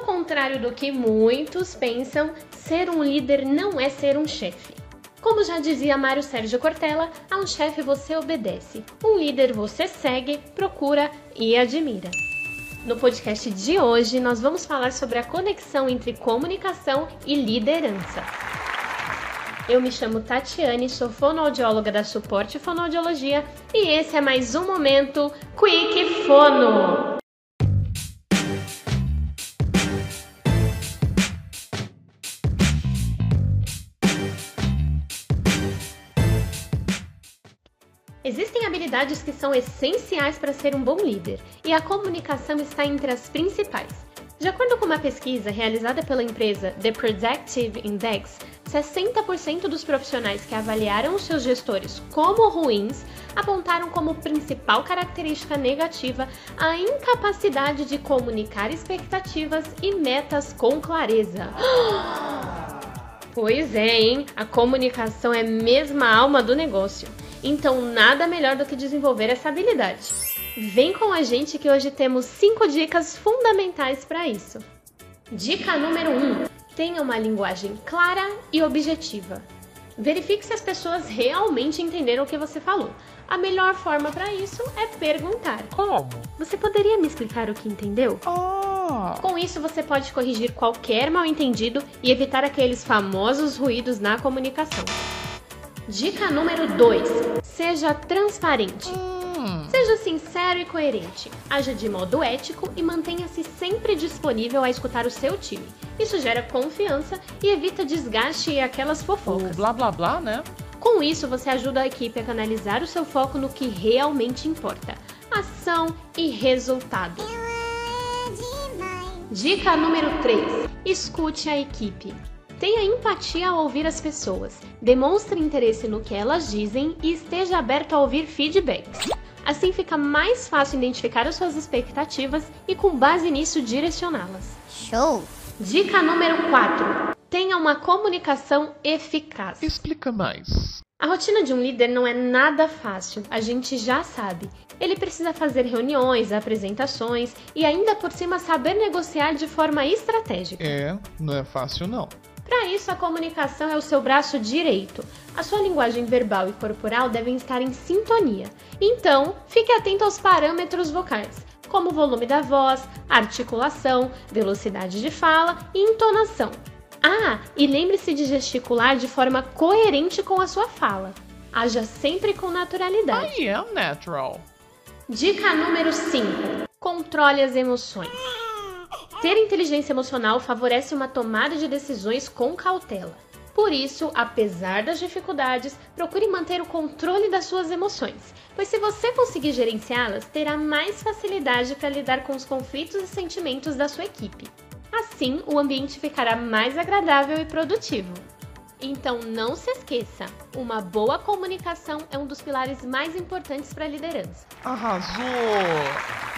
Ao contrário do que muitos pensam, ser um líder não é ser um chefe. Como já dizia Mário Sérgio Cortella, a um chefe você obedece, um líder você segue, procura e admira. No podcast de hoje, nós vamos falar sobre a conexão entre comunicação e liderança. Eu me chamo Tatiane, sou fonoaudióloga da Suporte Fonoaudiologia e esse é mais um momento Quick Fono. Existem habilidades que são essenciais para ser um bom líder, e a comunicação está entre as principais. De acordo com uma pesquisa realizada pela empresa The Predictive Index, 60% dos profissionais que avaliaram os seus gestores como ruins apontaram como principal característica negativa a incapacidade de comunicar expectativas e metas com clareza. Pois é, hein? A comunicação é mesmo a alma do negócio. Então, nada melhor do que desenvolver essa habilidade. Vem com a gente que hoje temos 5 dicas fundamentais para isso. Dica número 1: um, tenha uma linguagem clara e objetiva. Verifique se as pessoas realmente entenderam o que você falou. A melhor forma para isso é perguntar. Como? Você poderia me explicar o que entendeu? Ah! Com isso, você pode corrigir qualquer mal-entendido e evitar aqueles famosos ruídos na comunicação. Dica número 2: seja transparente. Hum. Seja sincero e coerente. Haja de modo ético e mantenha-se sempre disponível a escutar o seu time. Isso gera confiança e evita desgaste e aquelas O fofocas. blá blá blá, né? Com isso, você ajuda a equipe a canalizar o seu foco no que realmente importa: ação e resultado. Dica número 3: escute a equipe. Tenha empatia ao ouvir as pessoas, demonstre interesse no que elas dizem e esteja aberto a ouvir feedbacks. Assim fica mais fácil identificar as suas expectativas e, com base nisso, direcioná-las. Show! Dica número 4: tenha uma comunicação eficaz. Explica mais. A rotina de um líder não é nada fácil, a gente já sabe. Ele precisa fazer reuniões, apresentações e ainda por cima saber negociar de forma estratégica. É, não é fácil não. Para isso, a comunicação é o seu braço direito. A sua linguagem verbal e corporal devem estar em sintonia. Então, fique atento aos parâmetros vocais, como o volume da voz, articulação, velocidade de fala e entonação. Ah, e lembre-se de gesticular de forma coerente com a sua fala. Haja sempre com naturalidade. I am natural. Dica número 5: controle as emoções. Ter inteligência emocional favorece uma tomada de decisões com cautela. Por isso, apesar das dificuldades, procure manter o controle das suas emoções, pois se você conseguir gerenciá-las, terá mais facilidade para lidar com os conflitos e sentimentos da sua equipe. Assim, o ambiente ficará mais agradável e produtivo. Então, não se esqueça: uma boa comunicação é um dos pilares mais importantes para a liderança. Arrasou!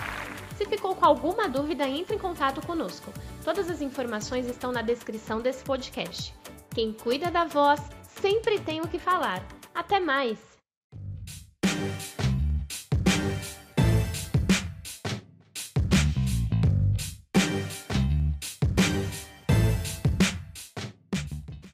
Se ficou com alguma dúvida, entre em contato conosco. Todas as informações estão na descrição desse podcast. Quem cuida da voz sempre tem o que falar. Até mais!